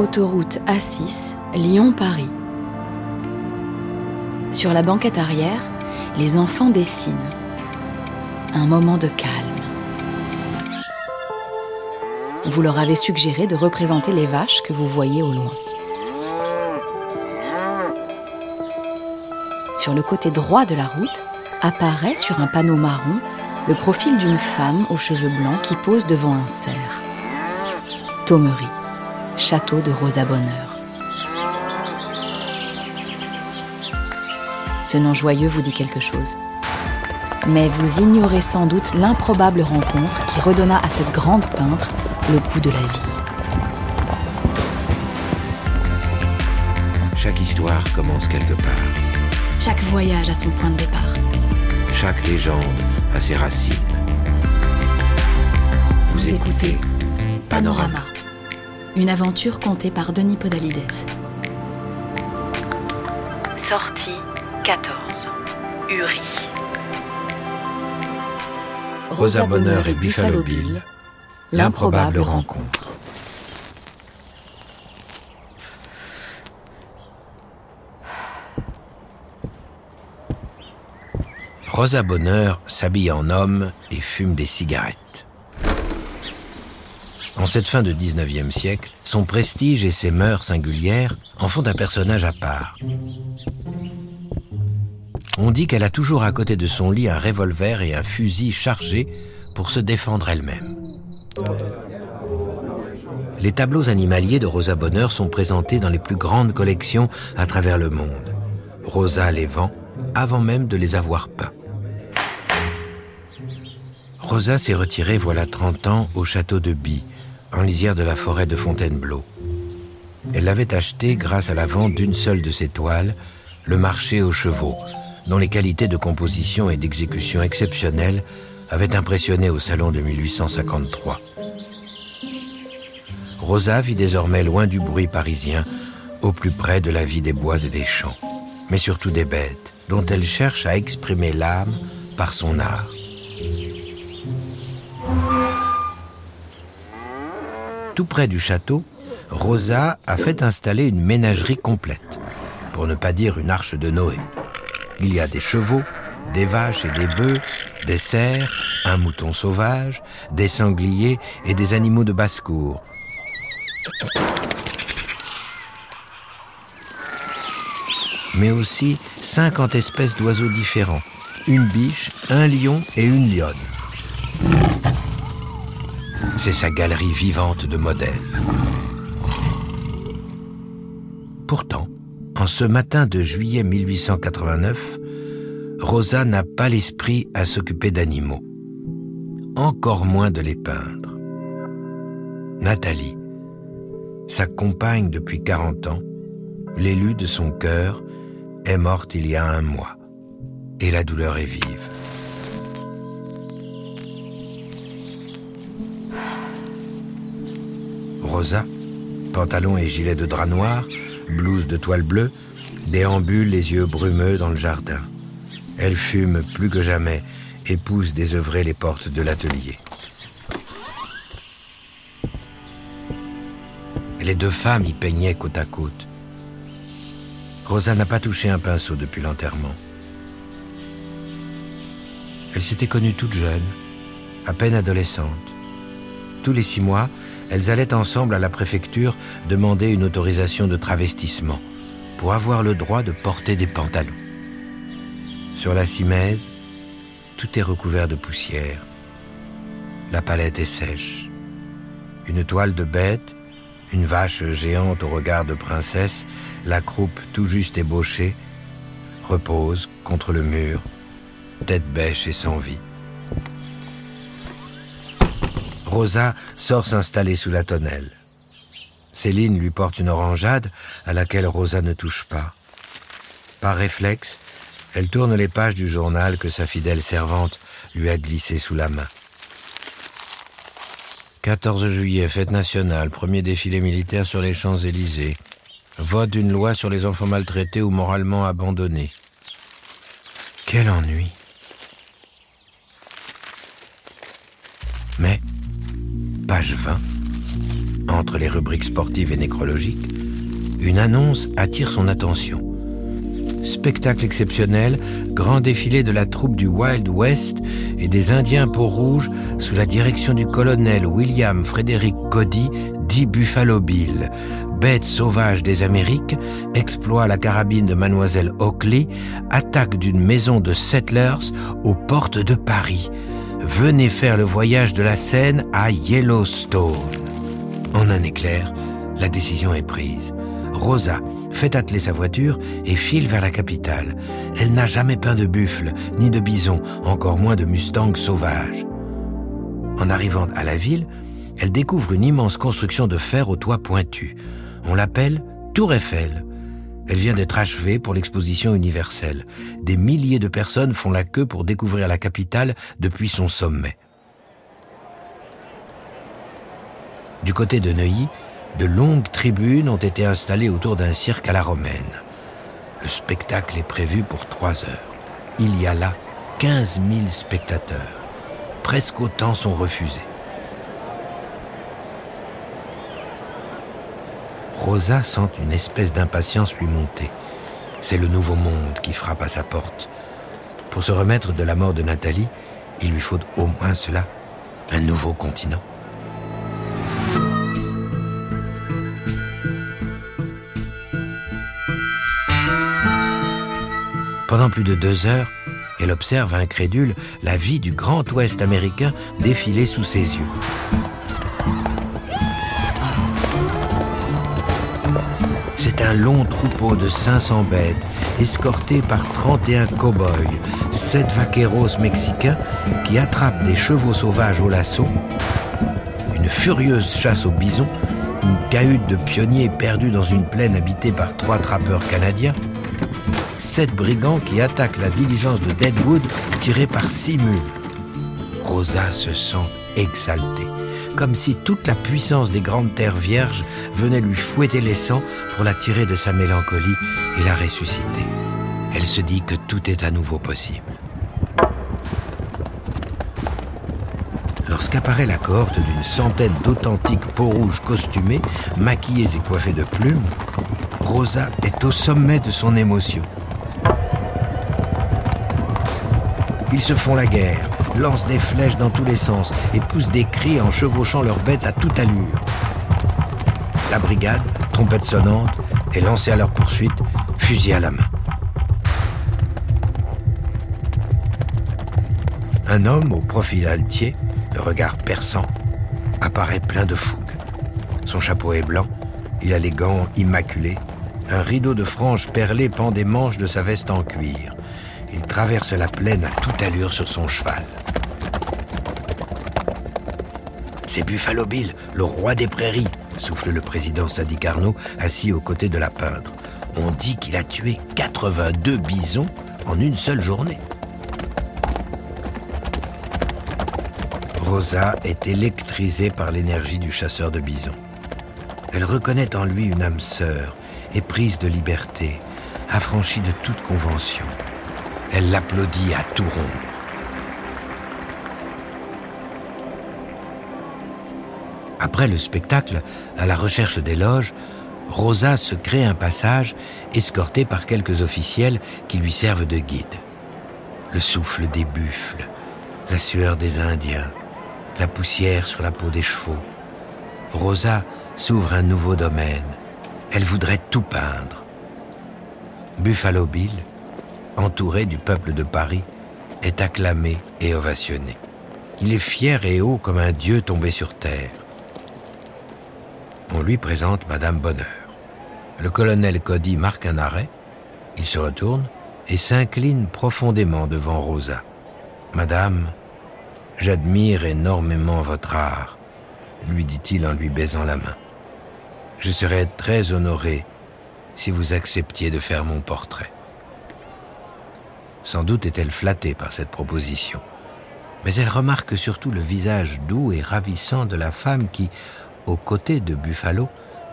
autoroute A6, Lyon-Paris. Sur la banquette arrière, les enfants dessinent. Un moment de calme. Vous leur avez suggéré de représenter les vaches que vous voyez au loin. Sur le côté droit de la route, apparaît sur un panneau marron le profil d'une femme aux cheveux blancs qui pose devant un cerf. Thomery, château de Rosa Bonheur. Ce nom joyeux vous dit quelque chose. Mais vous ignorez sans doute l'improbable rencontre qui redonna à cette grande peintre le goût de la vie. Chaque histoire commence quelque part. Chaque voyage a son point de départ. Chaque légende a ses racines. Vous, écoutez Panorama, une aventure contée par Denis Podalides. Sortie 14. Uri. Rosa Bonheur et Buffalo Bill, l'improbable rencontre. Rosa Bonheur s'habille en homme et fume des cigarettes. En cette fin de 19e siècle, son prestige et ses mœurs singulières en font un personnage à part. On dit qu'elle a toujours à côté de son lit un revolver et un fusil chargé pour se défendre elle-même. Les tableaux animaliers de Rosa Bonheur sont présentés dans les plus grandes collections à travers le monde. Rosa les vend avant même de les avoir peints. Rosa s'est retirée voilà 30 ans au château de By, en lisière de la forêt de Fontainebleau. Elle l'avait acheté grâce à la vente d'une seule de ses toiles, Le marché aux chevaux, dont les qualités de composition et d'exécution exceptionnelles avaient impressionné au salon de 1853. Rosa vit désormais loin du bruit parisien, au plus près de la vie des bois et des champs, mais surtout des bêtes, dont elle cherche à exprimer l'âme par son art. Tout près du château, Rosa a fait installer une ménagerie complète, pour ne pas dire une arche de Noé. Il y a des chevaux, des vaches et des bœufs, des cerfs, un mouton sauvage, des sangliers et des animaux de basse-cour. Mais aussi 50 espèces d'oiseaux différents, une biche, un lion et une lionne. C'est sa galerie vivante de modèles. Pourtant, en ce matin de juillet 1889, Rosa n'a pas l'esprit à s'occuper d'animaux, encore moins de les peindre. Nathalie, sa compagne depuis 40 ans, l'élu de son cœur, est morte il y a un mois, et la douleur est vive. Rosa, pantalon et gilet de drap noir, blouse de toile bleue, déambule les yeux brumeux dans le jardin. Elle fume plus que jamais et pousse désœuvrer les portes de l'atelier. Les deux femmes y peignaient côte à côte. Rosa n'a pas touché un pinceau depuis l'enterrement. Elle s'était connue toute jeune, à peine adolescente. Tous les six mois, elles allaient ensemble à la préfecture demander une autorisation de travestissement pour avoir le droit de porter des pantalons. Sur la cimèse, tout est recouvert de poussière. La palette est sèche. Une toile de bête, une vache géante au regard de princesse, la croupe tout juste ébauchée, repose contre le mur, tête bêche et sans vie. Rosa sort s'installer sous la tonnelle. Céline lui porte une orangeade à laquelle Rosa ne touche pas. Par réflexe, elle tourne les pages du journal que sa fidèle servante lui a glissé sous la main. 14 juillet, fête nationale, premier défilé militaire sur les Champs-Élysées. Vote d'une loi sur les enfants maltraités ou moralement abandonnés. Quel ennui. Mais page 20, entre les rubriques sportives et nécrologiques, une annonce attire son attention. Spectacle exceptionnel, grand défilé de la troupe du Wild West et des Indiens peau rouge sous la direction du colonel William Frederick Cody, dit Buffalo Bill. Bête sauvage des Amériques, exploit la carabine de mademoiselle Oakley, attaque d'une maison de settlers aux portes de Paris. Venez faire le voyage de la Seine à Yellowstone. En un éclair, la décision est prise. Rosa fait atteler sa voiture et file vers la capitale. Elle n'a jamais peint de buffle, ni de bison, encore moins de mustang sauvage. En arrivant à la ville, elle découvre une immense construction de fer au toit pointu. On l'appelle Tour Eiffel. Elle vient d'être achevée pour l'exposition universelle. Des milliers de personnes font la queue pour découvrir la capitale depuis son sommet. Du côté de Neuilly, de longues tribunes ont été installées autour d'un cirque à la romaine. Le spectacle est prévu pour trois heures. Il y a là 15 000 spectateurs. Presque autant sont refusés. Rosa sent une espèce d'impatience lui monter. C'est le nouveau monde qui frappe à sa porte. Pour se remettre de la mort de Nathalie, il lui faut au moins cela, un nouveau continent. Pendant plus de deux heures, elle observe incrédule la vie du Grand Ouest américain défiler sous ses yeux. Un long troupeau de 500 bêtes, escorté par 31 cow-boys, 7 vaqueros mexicains qui attrapent des chevaux sauvages au lasso, une furieuse chasse aux bisons, une cahute de pionniers perdus dans une plaine habitée par trois trappeurs canadiens, sept brigands qui attaquent la diligence de Deadwood tirée par six mules. Rosa se sent exaltée, comme si toute la puissance des grandes terres vierges venait lui fouetter les sangs pour la tirer de sa mélancolie et la ressusciter. Elle se dit que tout est à nouveau possible. Lorsqu'apparaît la cohorte d'une centaine d'authentiques peaux rouges costumées, maquillées et coiffées de plumes, Rosa est au sommet de son émotion. Ils se font la guerre, lancent des flèches dans tous les sens et poussent des cris en chevauchant leurs bêtes à toute allure. La brigade, trompette sonnante, est lancée à leur poursuite, fusil à la main. Un homme au profil altier, le regard perçant, apparaît plein de fougue. Son chapeau est blanc, il a les gants immaculés, un rideau de franges perlées pend des manches de sa veste en cuir. Il traverse la plaine à toute allure sur son cheval. C'est Buffalo Bill, le roi des prairies, souffle le président Sadi Carnot, assis aux côtés de la peintre. On dit qu'il a tué 82 bisons en une seule journée. Rosa est électrisée par l'énergie du chasseur de bisons. Elle reconnaît en lui une âme sœur, éprise de liberté, affranchie de toute convention. Elle l'applaudit à tout rompre. Après le spectacle, à la recherche des loges, Rosa se crée un passage escortée par quelques officiels qui lui servent de guide. Le souffle des buffles, la sueur des Indiens, la poussière sur la peau des chevaux. Rosa s'ouvre un nouveau domaine. Elle voudrait tout peindre. Buffalo Bill, entouré du peuple de Paris, est acclamé et ovationné. Il est fier et haut comme un dieu tombé sur terre. On lui présente Madame Bonheur. Le colonel Cody marque un arrêt, il se retourne et s'incline profondément devant Rosa. Madame, j'admire énormément votre art, lui dit-il en lui baisant la main. Je serais très honoré si vous acceptiez de faire mon portrait. Sans doute est-elle flattée par cette proposition. Mais elle remarque surtout le visage doux et ravissant de la femme qui, aux côtés de Buffalo,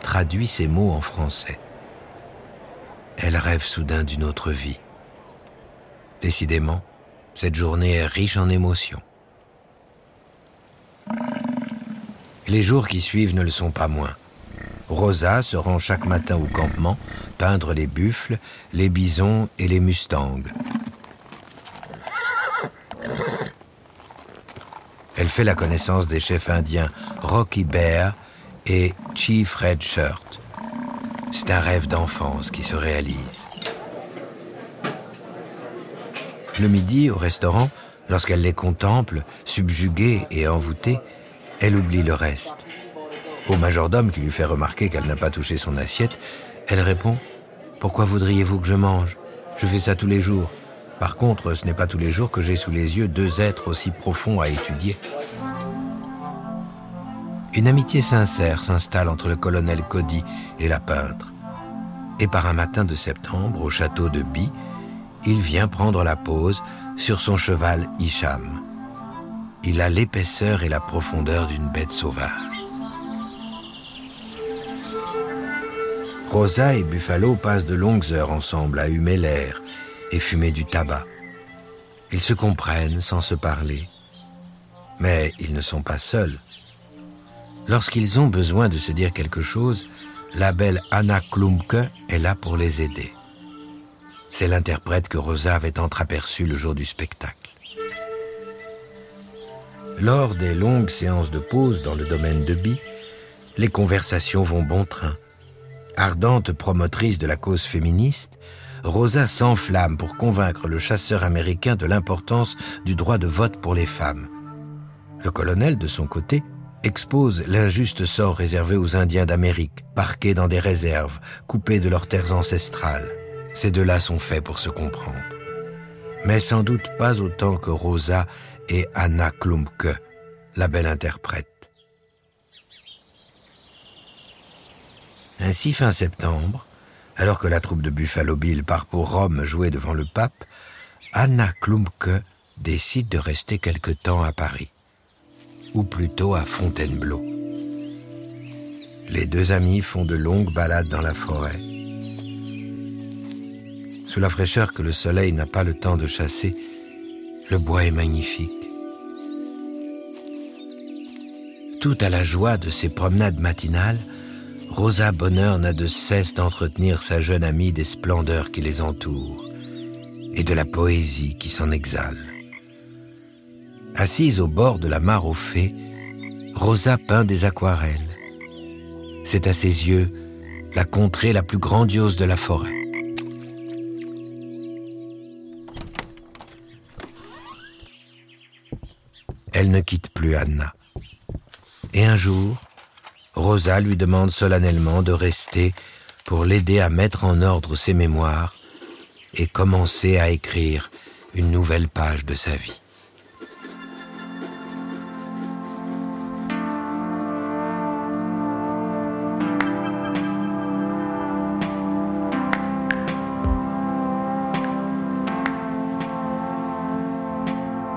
traduit ces mots en français. Elle rêve soudain d'une autre vie. Décidément, cette journée est riche en émotions. Les jours qui suivent ne le sont pas moins. Rosa se rend chaque matin au campement, peindre les buffles, les bisons et les mustangs. Elle fait la connaissance des chefs indiens Rocky Bear et Chief Red Shirt. C'est un rêve d'enfance qui se réalise. Le midi, au restaurant, lorsqu'elle les contemple, subjuguée et envoûtée, elle oublie le reste. Au majordome qui lui fait remarquer qu'elle n'a pas touché son assiette, elle répond ⁇ Pourquoi voudriez-vous que je mange? Je fais ça tous les jours. Par contre, ce n'est pas tous les jours que j'ai sous les yeux deux êtres aussi profonds à étudier. Une amitié sincère s'installe entre le colonel Cody et la peintre. Et par un matin de septembre, au château de Bi, il vient prendre la pose sur son cheval Isham. Il a l'épaisseur et la profondeur d'une bête sauvage. Rosa et Buffalo passent de longues heures ensemble à humer l'air et fumer du tabac. Ils se comprennent sans se parler. Mais ils ne sont pas seuls. Lorsqu'ils ont besoin de se dire quelque chose, la belle Anna Klumke est là pour les aider. C'est l'interprète que Rosa avait entreaperçu le jour du spectacle. Lors des longues séances de pause dans le domaine de Bi, les conversations vont bon train. Ardente promotrice de la cause féministe, Rosa s'enflamme pour convaincre le chasseur américain de l'importance du droit de vote pour les femmes. Le colonel, de son côté, expose l'injuste sort réservé aux Indiens d'Amérique, parqués dans des réserves, coupés de leurs terres ancestrales. Ces deux-là sont faits pour se comprendre. Mais sans doute pas autant que Rosa et Anna Klumke, la belle interprète. Ainsi, fin septembre, alors que la troupe de Buffalo Bill part pour Rome jouer devant le pape, Anna Klumke décide de rester quelque temps à Paris, ou plutôt à Fontainebleau. Les deux amis font de longues balades dans la forêt. Sous la fraîcheur que le soleil n'a pas le temps de chasser, le bois est magnifique. Tout à la joie de ces promenades matinales, Rosa Bonheur n'a de cesse d'entretenir sa jeune amie des splendeurs qui les entourent et de la poésie qui s'en exhale. Assise au bord de la mare aux fées, Rosa peint des aquarelles. C'est à ses yeux la contrée la plus grandiose de la forêt. Elle ne quitte plus Anna. Et un jour, Rosa lui demande solennellement de rester pour l'aider à mettre en ordre ses mémoires et commencer à écrire une nouvelle page de sa vie.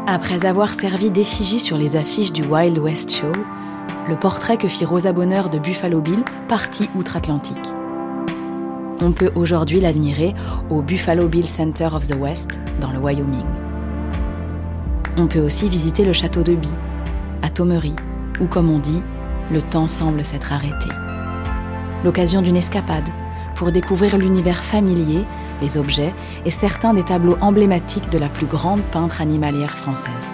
Après avoir servi d'effigie sur les affiches du Wild West Show, le portrait que fit Rosa Bonheur de Buffalo Bill partit outre-Atlantique. On peut aujourd'hui l'admirer au Buffalo Bill Center of the West, dans le Wyoming. On peut aussi visiter le château de Bee, à Tomery, où, comme on dit, le temps semble s'être arrêté. L'occasion d'une escapade pour découvrir l'univers familier, les objets et certains des tableaux emblématiques de la plus grande peintre animalière française.